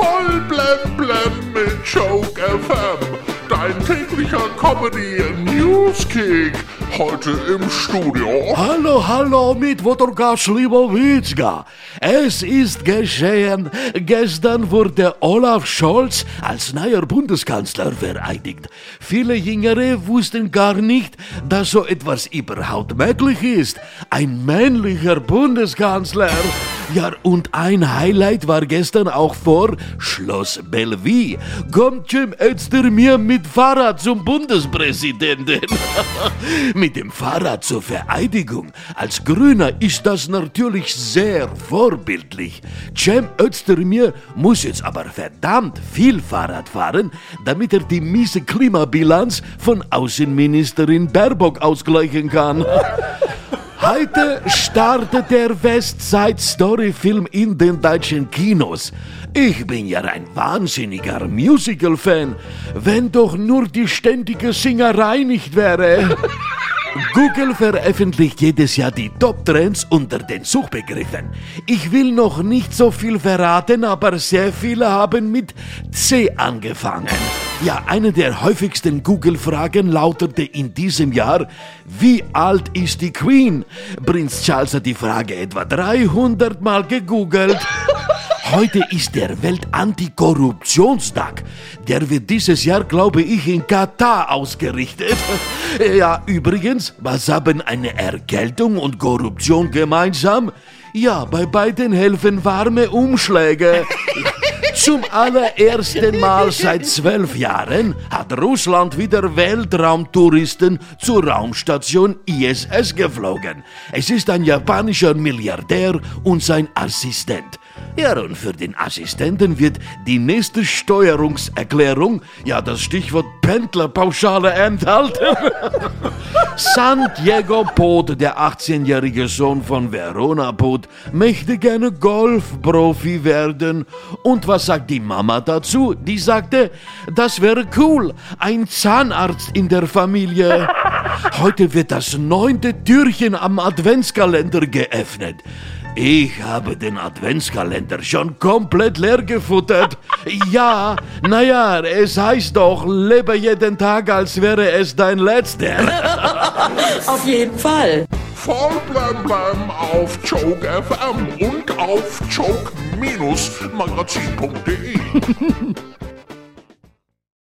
Voll blem blem mit Joke FM. Dein täglicher Comedy Newskick. Heute im Studio. Hallo, hallo mit Wodorka Schliwowitzka. Es ist geschehen. Gestern wurde Olaf Scholz als neuer Bundeskanzler vereidigt. Viele Jüngere wussten gar nicht, dass so etwas überhaupt möglich ist. Ein männlicher Bundeskanzler. Ja, und ein Highlight war gestern auch vor Schloss Bellevue. Kommt Jim Öster mir mit Fahrrad zum Bundespräsidenten. mit dem Fahrrad zur Vereidigung. Als Grüner ist das natürlich sehr vorbildlich. Cem Özdemir muss jetzt aber verdammt viel Fahrrad fahren, damit er die miese Klimabilanz von Außenministerin Baerbock ausgleichen kann. Heute startet der Westside Story Film in den deutschen Kinos. Ich bin ja ein wahnsinniger Musical-Fan, wenn doch nur die ständige Singerei nicht wäre. Google veröffentlicht jedes Jahr die Top-Trends unter den Suchbegriffen. Ich will noch nicht so viel verraten, aber sehr viele haben mit C angefangen. Ja, eine der häufigsten Google-Fragen lautete in diesem Jahr, wie alt ist die Queen? Prinz Charles hat die Frage etwa 300 Mal gegoogelt. Heute ist der Welt-Antikorruptionstag. Der wird dieses Jahr, glaube ich, in Katar ausgerichtet. Ja, übrigens, was haben eine Erkältung und Korruption gemeinsam? Ja, bei beiden helfen warme Umschläge. Zum allerersten Mal seit zwölf Jahren hat Russland wieder Weltraumtouristen zur Raumstation ISS geflogen. Es ist ein japanischer Milliardär und sein Assistent. Ja, und für den Assistenten wird die nächste Steuerungserklärung, ja, das Stichwort Pendlerpauschale enthalten. Santiago Pot, der 18-jährige Sohn von Verona Pot, möchte gerne Golfprofi werden. Und was sagt die Mama dazu? Die sagte, das wäre cool, ein Zahnarzt in der Familie. Heute wird das neunte Türchen am Adventskalender geöffnet. Ich habe den Adventskalender schon komplett leer gefuttert. Ja, naja, es heißt doch, lebe jeden Tag, als wäre es dein letzter. Auf jeden Fall. Voll blem blem auf Joke FM und auf joke-magazin.de.